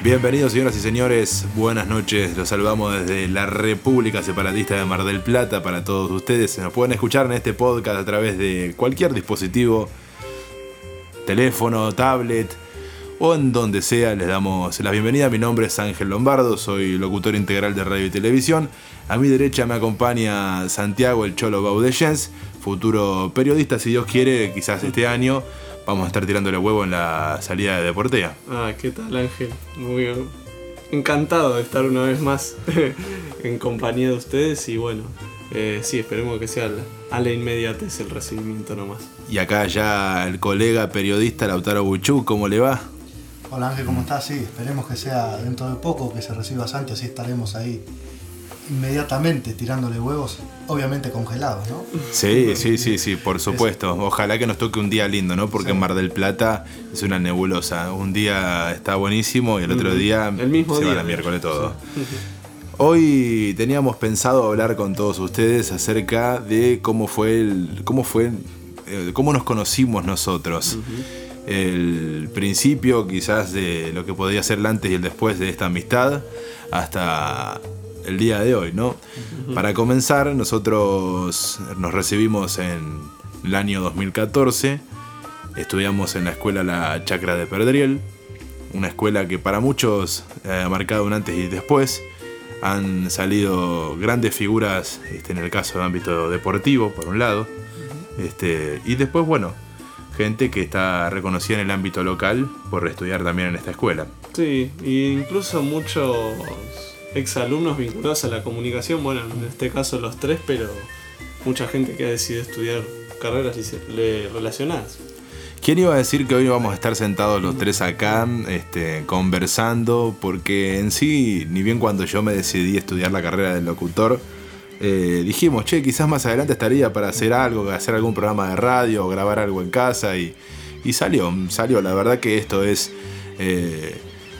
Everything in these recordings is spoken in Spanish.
Bienvenidos señoras y señores, buenas noches, los saludamos desde la República Separatista de Mar del Plata para todos ustedes. Nos pueden escuchar en este podcast a través de cualquier dispositivo, teléfono, tablet o en donde sea. Les damos la bienvenida. Mi nombre es Ángel Lombardo, soy locutor integral de radio y televisión. A mi derecha me acompaña Santiago El Cholo Baudellens, futuro periodista, si Dios quiere, quizás este año vamos a estar tirándole huevo en la salida de Deportea. Ah, ¿qué tal Ángel? Muy encantado de estar una vez más en compañía de ustedes y bueno, eh, sí, esperemos que sea a la inmediatez el recibimiento nomás. Y acá ya el colega periodista Lautaro Buchú, ¿cómo le va? Hola Ángel, ¿cómo estás? Sí, esperemos que sea dentro de poco que se reciba Santi, así estaremos ahí inmediatamente tirándole huevos, obviamente congelados, ¿no? Sí, sí, sí, sí, por supuesto. Ojalá que nos toque un día lindo, ¿no? Porque en Mar del Plata es una nebulosa. Un día está buenísimo y el otro día el mismo se día. va la miércoles todo. Hoy teníamos pensado hablar con todos ustedes acerca de cómo fue el, cómo fue, eh, cómo nos conocimos nosotros. El principio, quizás de lo que podría ser el antes y el después de esta amistad, hasta el día de hoy, ¿no? Para comenzar, nosotros nos recibimos en el año 2014, estudiamos en la escuela La Chacra de Perdriel, una escuela que para muchos eh, ha marcado un antes y después. Han salido grandes figuras este, en el caso del ámbito deportivo, por un lado, este, y después, bueno, gente que está reconocida en el ámbito local por estudiar también en esta escuela. Sí, e incluso muchos exalumnos vinculados a la comunicación, bueno, en este caso los tres, pero mucha gente que ha decidido estudiar carreras relacionadas. ¿Quién iba a decir que hoy vamos a estar sentados los tres acá este, conversando? Porque en sí, ni bien cuando yo me decidí estudiar la carrera del locutor, eh, dijimos, che, quizás más adelante estaría para hacer algo, hacer algún programa de radio grabar algo en casa y, y salió, salió. La verdad que esto es eh,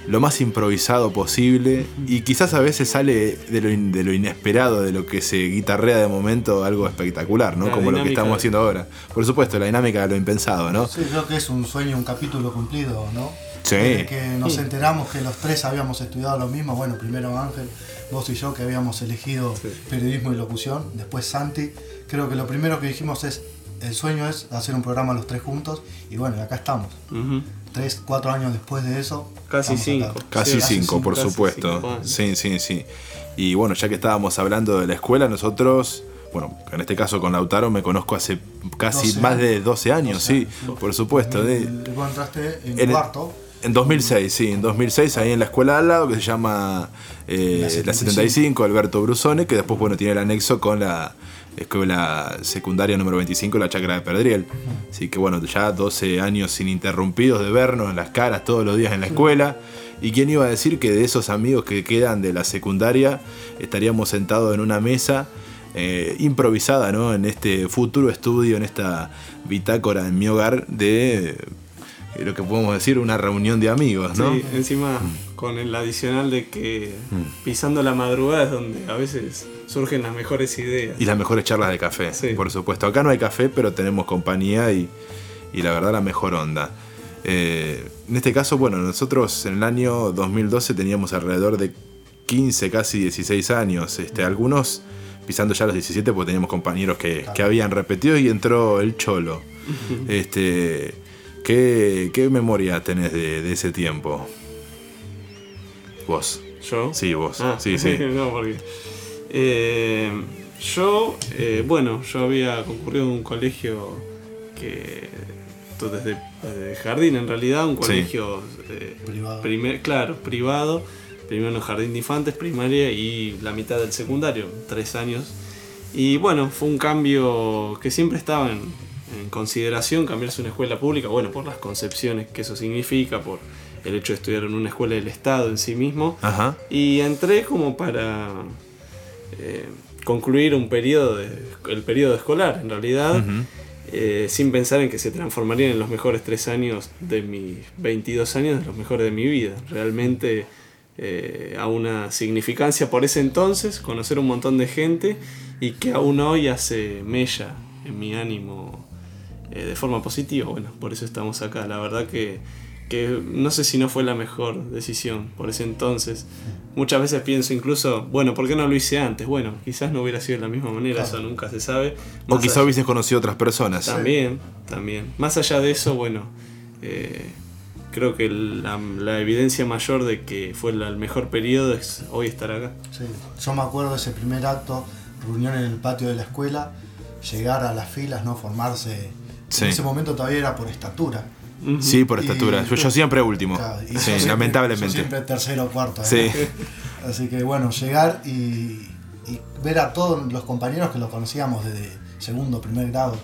lo más improvisado posible y quizás a veces sale de lo, in, de lo inesperado, de lo que se guitarrea de momento algo espectacular, ¿no? La Como lo que estamos haciendo ahora. Por supuesto, la dinámica de lo impensado, ¿no? Sí, creo que es un sueño, un capítulo cumplido, ¿no? Sí. Desde que nos enteramos que los tres habíamos estudiado lo mismo, bueno, primero Ángel, vos y yo que habíamos elegido sí. periodismo y locución, después Santi, creo que lo primero que dijimos es, el sueño es hacer un programa los tres juntos y bueno, acá estamos. Uh -huh. 3, 4 años después de eso. Casi cinco Casi 5, sí, por supuesto. Sí, sí, sí. Y bueno, ya que estábamos hablando de la escuela, nosotros, bueno, en este caso con Lautaro me conozco hace casi más de 12 años, sí, por supuesto. Entraste en, en 2006, sí, en 2006, ahí en la escuela de al lado, que se llama eh, La la, 75. 75, Alberto Brusone, que después, bueno, tiene el anexo con la escuela secundaria número 25, la Chacra de Perdriel. Así que, bueno, ya 12 años ininterrumpidos de vernos en las caras todos los días en la escuela. ¿Y quién iba a decir que de esos amigos que quedan de la secundaria estaríamos sentados en una mesa eh, improvisada, ¿no? En este futuro estudio, en esta bitácora en mi hogar de lo que podemos decir una reunión de amigos, ¿no? Sí, encima con el adicional de que pisando la madrugada es donde a veces surgen las mejores ideas. Y las mejores charlas de café, Sí. por supuesto. Acá no hay café, pero tenemos compañía y, y la verdad la mejor onda. Eh, en este caso, bueno, nosotros en el año 2012 teníamos alrededor de 15, casi 16 años. Este, algunos pisando ya los 17 porque teníamos compañeros que, que habían repetido y entró el cholo. este, ¿qué, qué memoria tenés de, de ese tiempo? Vos. ¿Yo? Sí, vos. Ah, Sí, sí. no, porque. eh, yo, eh, bueno, yo había concurrido a un colegio que. Desde, desde jardín, en realidad, un colegio. eh, Privado. primer- claro, privado. Primero en el jardín de infantes, primaria y la mitad del secundario, tres años. Y bueno, fue un cambio que siempre estaba en, en consideración, cambiarse a una escuela pública, bueno, por las concepciones que eso significa, por el hecho de estudiar en una escuela del Estado en sí mismo. Ajá. Y entré como para eh, concluir un periodo, de- el periodo escolar, en realidad, Ujú. eh, sin pensar en que se transformarían en los mejores tres años de mis 22 años, de los mejores de mi vida. Realmente eh, a una significancia por ese entonces, conocer un montón de gente y que aún hoy hace mella en mi ánimo eh, de forma positiva. Bueno, por eso estamos acá. La verdad que que no sé si no fue la mejor decisión por ese entonces. Muchas veces pienso incluso, bueno, ¿por qué no lo hice antes? Bueno, quizás no hubiera sido de la misma manera, Claro. eso nunca se sabe. O Más quizá allá- hubieses conocido otras personas. También, también. Más allá de eso, bueno, eh, creo que la, la evidencia mayor de que fue la- el mejor periodo es hoy estar acá. Sí. Yo me acuerdo de ese primer acto, reunión en el patio de la escuela, llegar a las filas, no formarse. Sí. En ese momento todavía era por estatura. Sí, por Y- estatura. Yo, yo siempre último. Claro, y yo Sí, siempre- yo lamentablemente. siempre tercero o cuarto. ¿eh? Sí. Así que bueno, llegar y, y ver a todos los compañeros que lo conocíamos desde segundo, primer grado,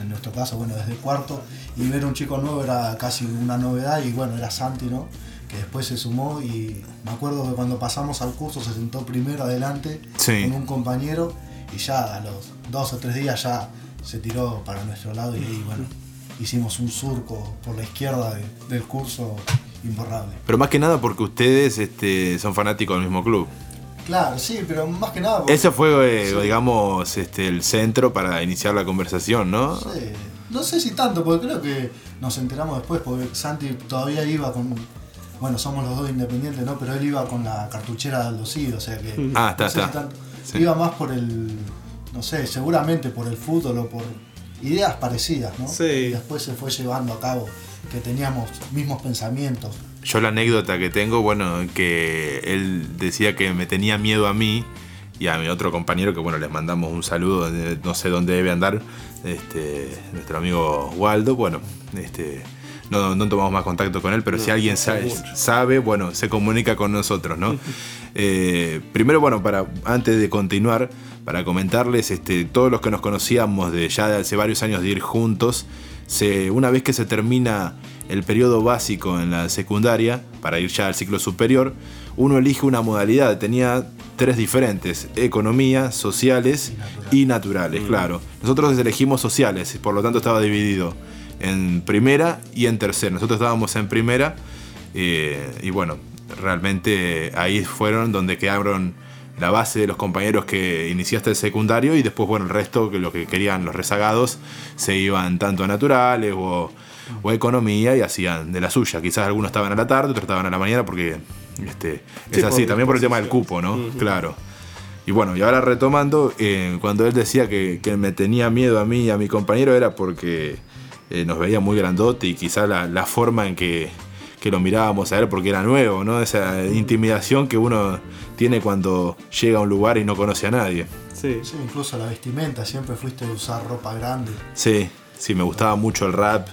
en nuestro caso, bueno, desde cuarto, y ver un chico nuevo era casi una novedad, y bueno, era Santi, ¿no? Que después se sumó y me acuerdo que cuando pasamos al curso se sentó primero adelante Sí. con un compañero y ya a los dos o tres días ya se tiró para nuestro lado y ahí, bueno, hicimos un surco por la izquierda de- del curso imborrable. Pero más que nada porque ustedes este, son fanáticos del mismo club. Claro, sí, pero más que nada... porque- Ese fue, eh, digamos, este, el centro para iniciar la conversación, ¿no? No sé, no sé si tanto, porque creo que nos enteramos después, porque Santi todavía iba con. Bueno, somos los dos independientes, ¿no? Pero él iba con la cartuchera de Aldo o sea que. Ah, está, no sé si está. tanto- Sí. Iba más por el. No sé, seguramente por el fútbol o por ideas parecidas, ¿no? Sí. Y después se fue llevando a cabo que teníamos mismos pensamientos. Yo la anécdota que tengo, bueno, que él decía que me tenía miedo a mí y a mi otro compañero, que bueno, les mandamos un saludo, de- no sé dónde debe andar, este, nuestro amigo Waldo, bueno, este, no, no tomamos más contacto con él, pero si alguien sabe, sabe, bueno, se comunica con nosotros, ¿no? Eh, primero, bueno, para antes de continuar, para comentarles, este, todos los que nos conocíamos de ya de hace varios años de ir juntos, se, una vez que se termina el periodo básico en la secundaria, para ir ya al ciclo superior, uno elige una modalidad. Tenía tres diferentes: economía, sociales y naturales, claro. Nosotros elegimos sociales, por lo tanto estaba dividido en primera y en tercera. Nosotros estábamos en primera eh, y bueno, realmente ahí fueron donde quedaron la base de los compañeros que iniciaste el secundario y después, bueno, el resto, que lo que querían los rezagados, se iban tanto a naturales o, o a economía y hacían de la suya. Quizás algunos estaban a la tarde, otros estaban a la mañana porque este, es Sí, así, también por el tema del cupo, ¿no? Claro. Y bueno, y ahora retomando, eh, cuando él decía que, que me tenía miedo a mí y a mi compañero era porque eh, nos veía muy grandote y quizá la, la forma en que, que lo mirábamos a él porque era nuevo, ¿no? Esa intimidación que uno tiene cuando llega a un lugar y no conoce a nadie. Sí. Sí, incluso la vestimenta, siempre fuiste a usar ropa grande. Sí, sí, me gustaba mucho el rap.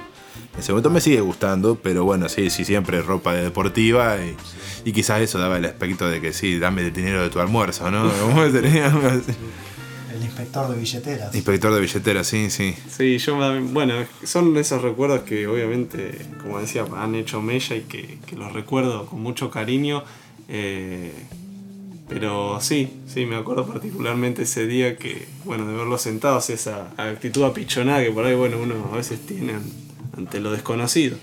En ese momento me sigue gustando, pero bueno, sí, sí, siempre ropa deportiva y, y quizás eso daba el aspecto de que sí, dame el dinero de tu almuerzo, ¿no? Como sería. El inspector de billeteras. Inspector de billetera, sí, sí. Sí, yo, bueno, son esos recuerdos que obviamente, como decía, han hecho mella y que, que los recuerdo con mucho cariño. eh, pero sí, sí, me acuerdo particularmente ese día que, bueno, de verlos sentados, esa actitud apichonada que por ahí, bueno, uno a veces tiene an- ante lo desconocido.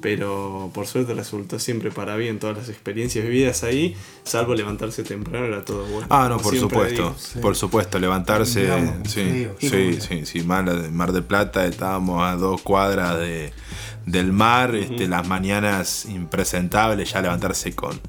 Pero por suerte resultó siempre para bien todas las experiencias vividas ahí, salvo levantarse temprano, era todo bueno. Ah, no, por supuesto, sí. por supuesto, levantarse, Digamos, sí, sí, sí, sí, Mar, Mar del Plata, estábamos a dos cuadras de, del mar, este, las mañanas impresentables, ya levantarse con,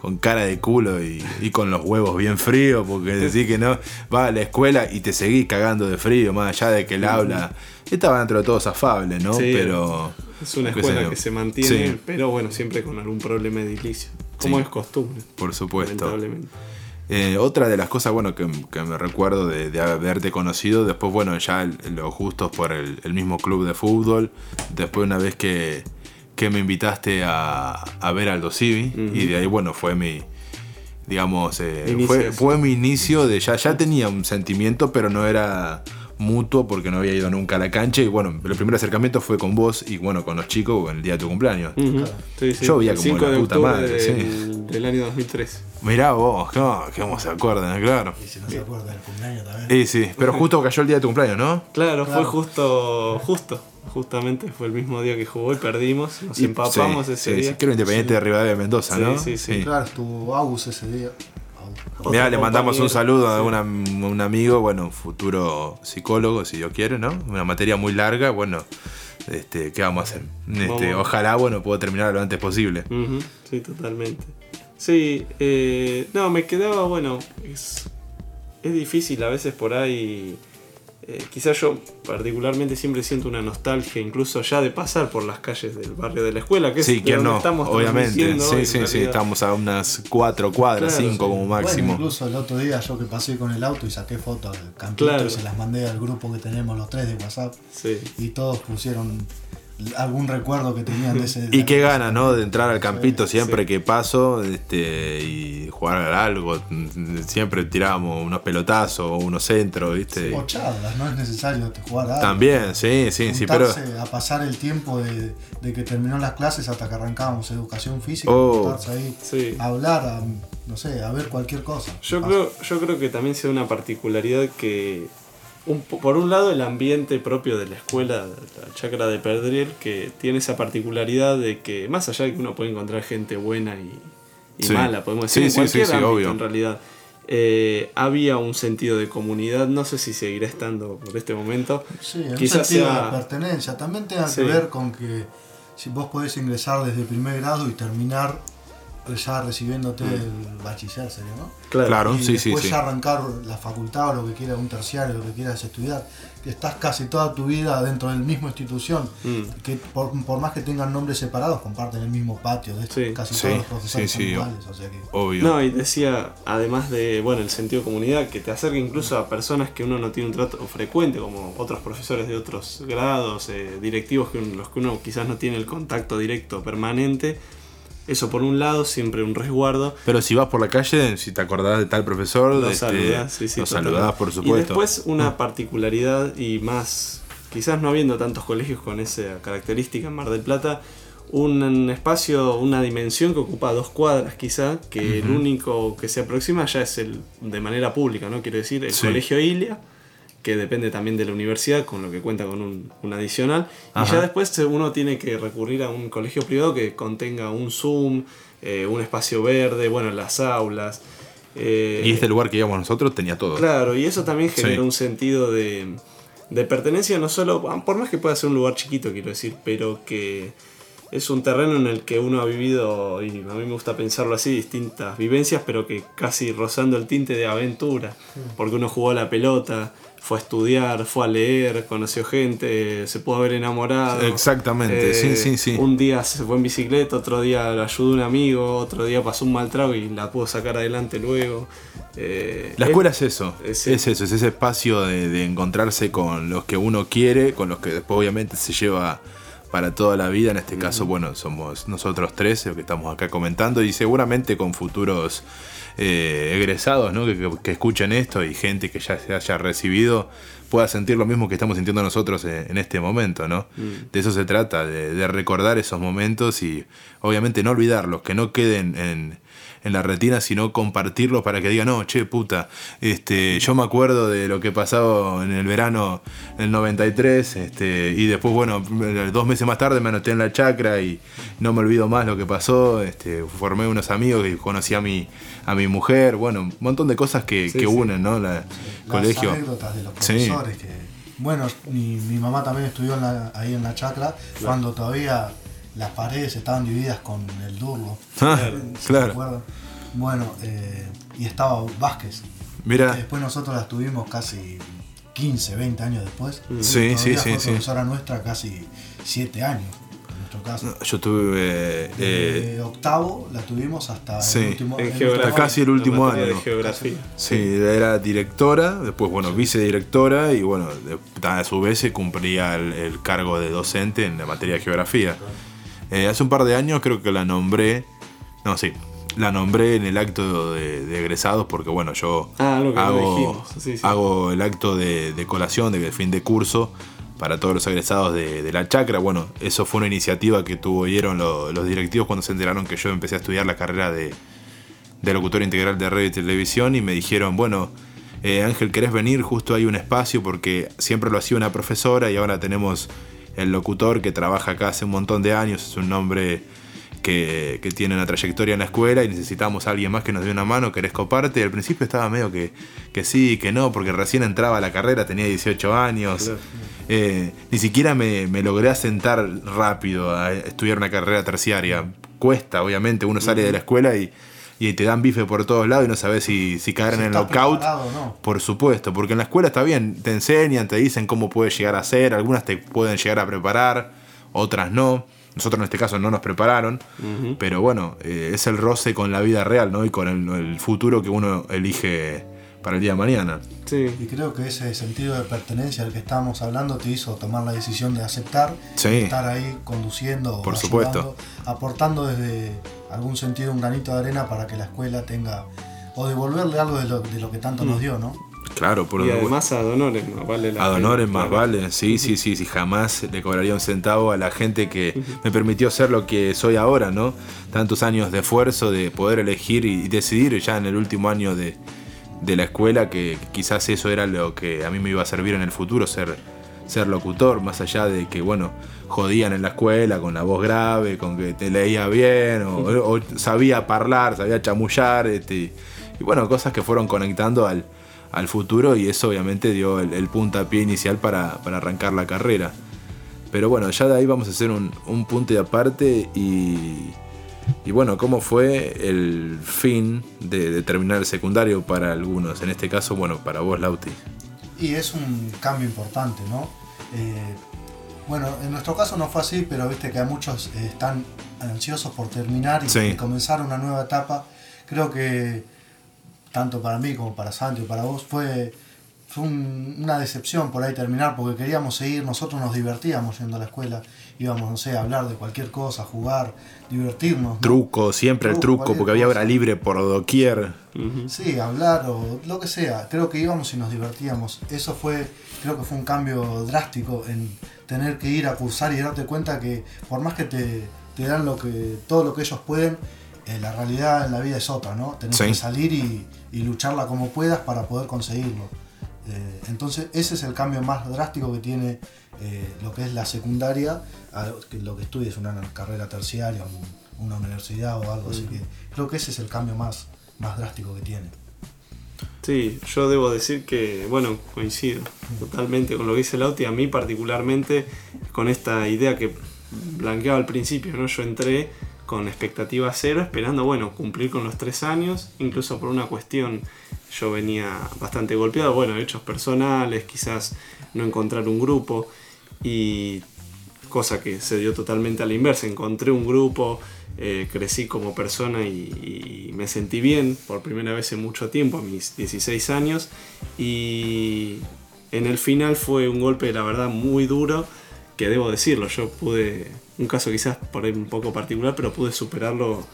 con cara de culo y, y con los huevos bien fríos, porque decir que no, vas a la escuela y te seguís cagando de frío, más allá de que el aula, estaba dentro de todos afable, ¿no? Sí. Pero... Es una escuela que se mantiene, Sí. pero bueno, siempre con algún problema edilicio. Como Sí. es costumbre. Por supuesto. Lamentablemente. Eh, otra de las cosas, bueno, que, que me recuerdo de, de haberte conocido, después, bueno, ya los gustos por el, el mismo club de fútbol, después una vez que, que me invitaste a, a ver Aldo Civi, y de ahí, bueno, fue mi, digamos, eh, fue, fue mi inicio de ya, ya tenía un sentimiento, pero no era mutuo porque no había ido nunca a la cancha, y bueno, el primer acercamiento fue con vos y bueno, con los chicos en el día de tu cumpleaños. Sí, sí. Yo veía como 5 la de puta madre, del, del año 2003. Mirá vos, ¿cómo, cómo se acuerdan? Claro. Y si no se acuerda del cumpleaños también. Y sí, pero justo cayó el día de tu cumpleaños, ¿no? Claro, Claro. fue justo, justo. Justamente fue el mismo día que jugó y perdimos. Nos Y- empapamos sí, ese sí, día. sí, creo Independiente de Rivadavia de Mendoza, Sí, ¿no? sí, sí. Claro, estuvo Agus ese día. Mira, le mandamos un saludo a una- un amigo, bueno, futuro psicólogo, si Dios quiere, ¿no? Una materia muy larga, bueno, este, ¿qué vamos a hacer? Este, Vamos. ojalá, bueno, puedo terminar lo antes posible. Sí, totalmente. Sí, eh, no, me quedaba, bueno, es, es difícil a veces por ahí. Eh, quizás yo particularmente siempre siento una nostalgia, incluso ya de pasar por las calles del barrio de la escuela, que es Sí, ¿quién donde no? estamos Obviamente. Sí, sí, sí, estamos a unas cuatro cuadras, Claro, cinco sí. como Bueno, máximo. incluso el otro día yo que pasé con el auto y saqué fotos del campito Claro. y se las mandé al grupo que tenemos los tres de WhatsApp Sí. y todos pusieron algún recuerdo que tenían de ese Y qué gana, ¿no? De entrar al campito Sí, siempre sí. que paso este, y jugar a algo. Siempre tirábamos unos pelotazos o unos centros, ¿viste? O charlas, no es necesario jugar a algo. También, sí, sí, sí, pero. A pasar el tiempo de, de que terminó las clases hasta que arrancábamos educación física, Oh. ahí, Sí. a hablar, a, no sé, a ver cualquier cosa. Yo Ah, creo, yo creo que también sea una particularidad que, un por un lado, el ambiente propio de la escuela, la chacra de Perdriel, que tiene esa particularidad de que, más allá de que uno puede encontrar gente buena y, y Sí. mala, podemos Sí, decir, en sí, cualquier sí, sí, ámbito, obvio. en realidad, eh, había un sentido de comunidad, no sé si seguirá estando por este momento. Sí, en un Quizás sentido sea- de pertenencia. También tenga Sí. que ver con que si vos podés ingresar desde primer grado y terminar ya recibiéndote el bachiller, sería, ¿no? Claro, y sí, sí, después sí. ya arrancar la facultad o lo que quieras, un terciario, lo que quieras estudiar, que estás casi toda tu vida dentro del mismo institución, Mm. que por, por más que tengan nombres separados, comparten el mismo patio, de Sí. casi Sí, todos los profesores sí, son sí. iguales, o sea que... Obvio. No, y decía, además de, bueno, el sentido de comunidad, que te acerca incluso a personas que uno no tiene un trato frecuente, como otros profesores de otros grados, eh, directivos con los que uno quizás no tiene el contacto directo permanente. Eso por un lado, siempre un resguardo. Pero si vas por la calle, si te acordás de tal profesor, Lo este, saludás, sí, sí, lo saludás, por Y supuesto. después una particularidad y más, quizás no habiendo tantos colegios con esa característica en Mar del Plata, un espacio, una dimensión que ocupa dos cuadras quizá, que el único que se aproxima ya es el de manera pública, ¿no? Quiero decir, el Sí. Colegio Ilia, que depende también de la universidad, con lo que cuenta con un, un adicional. Y ya después uno tiene que recurrir a un colegio privado que contenga un Zoom, eh, un espacio verde, bueno, las aulas. eh, Y este lugar que íbamos nosotros tenía todo. Claro, y eso también genera Sí. un sentido de, de pertenencia, no solo, por más que pueda ser un lugar chiquito, quiero decir, pero que es un terreno en el que uno ha vivido, y a mí me gusta pensarlo así, distintas vivencias, pero que casi rozando el tinte de aventura, porque uno jugó a la pelota, fue a estudiar, fue a leer, conoció gente, se pudo haber enamorado. Exactamente, sí, Eh, sí, sí. Un día se fue en bicicleta, otro día lo ayudó un amigo, otro día pasó un mal trago y la pudo sacar adelante luego. Eh, La escuela es eso, es- es eso, es ese espacio de, de encontrarse con los que uno quiere, con los que después obviamente se lleva para toda la vida. En este caso, bueno, somos nosotros tres los que estamos acá comentando y seguramente con futuros eh, egresados ¿no? que, que- escuchen esto y gente que ya se haya recibido pueda sentir lo mismo que estamos sintiendo nosotros en, en este momento, ¿no? De eso se trata, de, de recordar esos momentos y obviamente no olvidarlos, que no queden en, en la retina, sino compartirlos para que digan, no, che, puta, este, yo me acuerdo de lo que pasaba en el verano del 93, este, y después, bueno, dos meses más tarde me anoté en la chacra y no me olvido más lo que pasó, este, formé unos amigos y conocí a mi, a mi mujer, bueno, un montón de cosas que, Sí, que sí. unen, ¿no? La, las colegio. anécdotas de los Sí. profesores que bueno mi, mi mamá también estudió en la- ahí en la chacra cuando todavía las paredes estaban divididas con el durlo Ah, ¿se claro. acuerdan? bueno eh, y estaba Vázquez Mira, después nosotros las tuvimos casi 15 20 años después. Sí, Todavía sí, fue sí, sí. profesora nuestra casi 7 años nuestro caso yo tuve... eh, de octavo la tuvimos hasta sí, el último en el geografía. último casi el último año. De geografía. Sí, era directora, después, bueno, vicedirectora y, bueno, a su vez se cumplía el, el cargo de docente en la materia de geografía. Eh, hace un par de años creo que la nombré, no, sí, la nombré en el acto de, de egresados porque, bueno, yo Ah, hago, dijimos, sí, sí. hago el acto de, de colación, de fin de curso para todos los egresados de, la chacra. Bueno, eso fue una iniciativa que tuvieron lo- los directivos cuando se enteraron que yo empecé a estudiar la carrera de, de locutor integral de radio y televisión y me dijeron, bueno, eh, Ángel, ¿querés venir? Justo hay un espacio porque siempre lo hacía una profesora y ahora tenemos el locutor que trabaja acá hace un montón de años, es un nombre que, que tiene una trayectoria en la escuela y necesitamos a alguien más que nos dé una mano, ¿querés coparte? Y al principio estaba medio que, que sí, que no, porque recién entraba a la carrera, tenía 18 años. Claro. Eh, ni siquiera me, me logré asentar rápido a estudiar una carrera terciaria. Cuesta, obviamente, uno sale de la escuela y, y te dan bife por todos lados y no sabes si, si caer en el knockout. no. Por supuesto, porque en la escuela está bien, te enseñan, te dicen cómo puedes llegar a ser, algunas te pueden llegar a preparar, otras no. Nosotros en este caso no nos prepararon, pero bueno, eh, es el roce con la vida real, ¿no? Y con el, el futuro que uno elige para el día de mañana. Sí. Y creo que ese sentido de pertenencia al que estábamos hablando te hizo tomar la decisión de aceptar, Sí. estar ahí conduciendo, o Por ayudando, supuesto. aportando desde algún sentido un granito de arena para que la escuela tenga, o devolverle algo de lo, de lo que tanto Mm. nos dio, ¿no? Claro, por Y además a Donores más vale la A Donores más claro. vale, sí, sí, sí, sí, jamás le cobraría un centavo a la gente que me permitió ser lo que soy ahora, ¿no? Tantos años de esfuerzo, de poder elegir y decidir ya en el último año de, de la escuela que quizás eso era lo que a mí me iba a servir en el futuro, ser, ser locutor, más allá de que, bueno, jodían en la escuela con la voz grave, con que te leía bien, o, o sabía hablar, sabía chamullar, este, y bueno, cosas que fueron conectando al, al futuro y eso obviamente dio el, el puntapié inicial para, para arrancar la carrera. Pero bueno, ya de ahí vamos a hacer un, un punto de aparte y, y bueno, ¿cómo fue el fin de, de terminar el secundario para algunos? En este caso, bueno, para vos, Lauti. Y es un cambio importante, ¿no? Eh, bueno, en nuestro caso no fue así, pero viste que a muchos eh, están ansiosos por terminar y, Sí. y comenzar una nueva etapa. Creo que tanto para mí como para Santi y para vos fue, fue un- una decepción por ahí terminar porque queríamos seguir, nosotros nos divertíamos yendo a la escuela, íbamos, no sé, a hablar de cualquier cosa, jugar, divertirnos. ¿no? Truco, siempre el Truco, truco, cualquier porque había hora libre por doquier. Sí, hablar o lo que sea. Creo que íbamos y nos divertíamos. Eso fue, creo que fue un cambio drástico en tener que ir a cursar y darte cuenta que por más que te, te dan lo que, todo lo que ellos pueden, eh, la realidad en la vida es otra, ¿no? Tenés Sí. que salir y, y lucharla como puedas para poder conseguirlo. Eh, entonces ese es el cambio más drástico que tiene eh, lo que es la secundaria, a lo que estudies una carrera terciaria, un- una universidad o algo así que creo que ese es el cambio más, más drástico que tiene. Sí, yo debo decir que, bueno, coincido totalmente con lo que dice Lauti, a mí particularmente con esta idea que blanqueaba al principio, ¿no? Yo entré con expectativa cero, esperando, bueno, cumplir con los tres años, incluso por una cuestión, yo venía bastante golpeado, bueno, hechos personales, quizás no encontrar un grupo, y cosa que se dio totalmente a la inversa. Encontré un grupo, eh, crecí como persona y, y me sentí bien por primera vez en mucho tiempo, a mis 16 años. Y en el final fue un golpe, la verdad, muy duro, que debo decirlo, yo pude, un caso quizás por ahí un poco particular, pero pude superarlo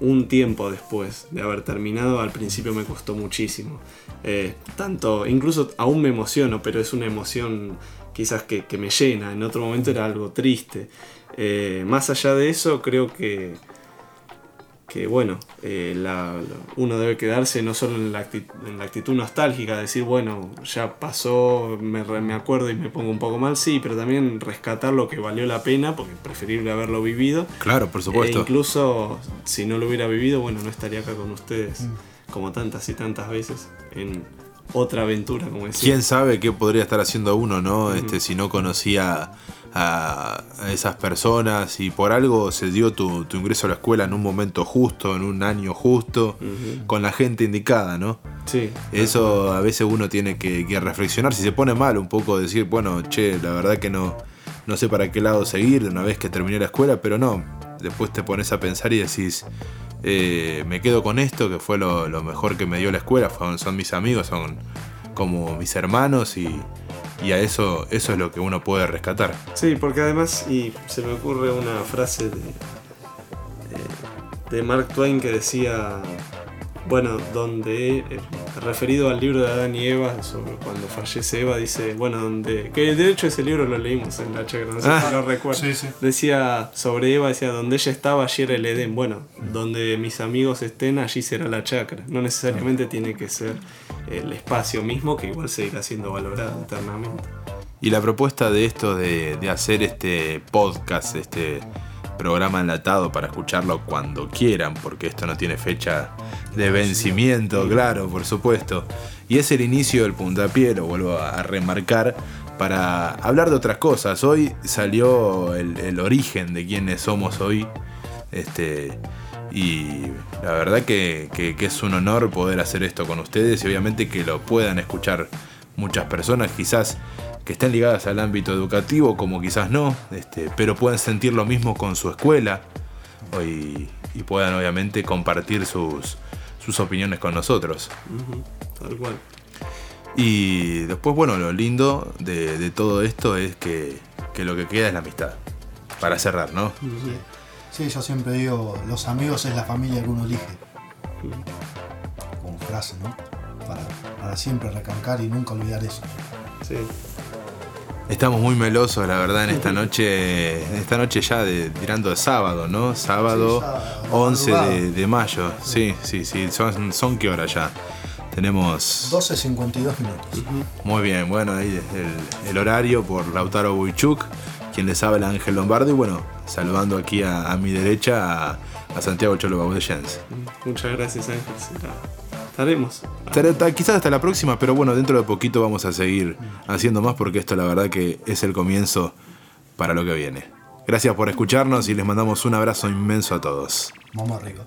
un tiempo después de haber terminado, al principio me costó muchísimo. Eh, tanto, incluso aún me emociono, pero es una emoción quizás que, me llena. En otro momento era algo triste. Eh, más allá de eso, creo que, que bueno, eh, la- la- uno debe quedarse no solo en la, acti- en la actitud nostálgica, decir, bueno, ya pasó, me, me acuerdo y me pongo un poco mal, sí, pero también rescatar lo que valió la pena, porque es preferible haberlo vivido. Claro, por E supuesto. incluso si no lo hubiera vivido, bueno, no estaría acá con ustedes Mm. como tantas y tantas veces en otra aventura, como decía. ¿Quién sabe qué podría estar haciendo uno, no? Este, si no conocía a, a esas personas y por algo se dio tu, tu ingreso a la escuela en un momento justo, en un año justo, con la gente indicada, ¿no? Sí. Eso a veces uno tiene que, que reflexionar. Si se pone mal, un poco decir, bueno, che, la verdad que no, no sé para qué lado seguir de una vez que terminé la escuela, pero no. Después te pones a pensar y decís, eh, me quedo con esto, que fue lo, mejor que me dio la escuela. Son, mis amigos, son como mis hermanos y, y a eso, eso es lo que uno puede rescatar. Sí, porque además, y se me ocurre una frase de, de, de Mark Twain que decía, bueno, donde, eh, referido al libro de Adán y Eva, sobre cuando fallece Eva, dice, bueno, donde, que de hecho ese libro lo leímos en la chacra, no sé Ah. si lo recuerdo. Sí, sí. Decía sobre Eva, decía, donde ella estaba, allí era el Edén. Bueno, donde mis amigos estén, allí será la chacra. No necesariamente tiene que ser el espacio mismo, que igual seguirá siendo valorado eternamente. Y la propuesta de esto de, de hacer este podcast, este programa enlatado para escucharlo cuando quieran, porque esto no tiene fecha de vencimiento, claro, por supuesto. Y es el inicio del puntapié, lo vuelvo a remarcar, para hablar de otras cosas. Hoy salió el, origen de quiénes somos hoy. Este, y la verdad que, es un honor poder hacer esto con ustedes y obviamente que lo puedan escuchar muchas personas, quizás que estén ligadas al ámbito educativo, como quizás no, este, pero pueden sentir lo mismo con su escuela y, puedan obviamente compartir sus, sus opiniones con nosotros. Tal cual. Y después, bueno, lo lindo de, todo esto es que, lo que queda es la amistad. Para cerrar, ¿no? Sí. yo siempre digo, los amigos es la familia que uno elige. Como frase, ¿no? Para, siempre recalcar y nunca olvidar eso. Sí. Estamos muy melosos, la verdad, en esta noche, en esta noche ya de, tirando de sábado, ¿no? Sábado, 11 de, mayo. Sí, sí, sí. ¿Son, son qué hora ya? Tenemos 12.52 minutos. Muy bien, bueno, ahí el, el horario por Lautaro Buichuk, quien les habla Ángel Lombardo y bueno, saludando aquí a, mi derecha a, Santiago Cholo Jens. Muchas gracias Ángel estaremos. quizás hasta la próxima, pero bueno, dentro de poquito vamos a seguir haciendo más porque esto la verdad que es el comienzo para lo que viene. Gracias por escucharnos y les mandamos un abrazo inmenso a todos. Vamos arriba.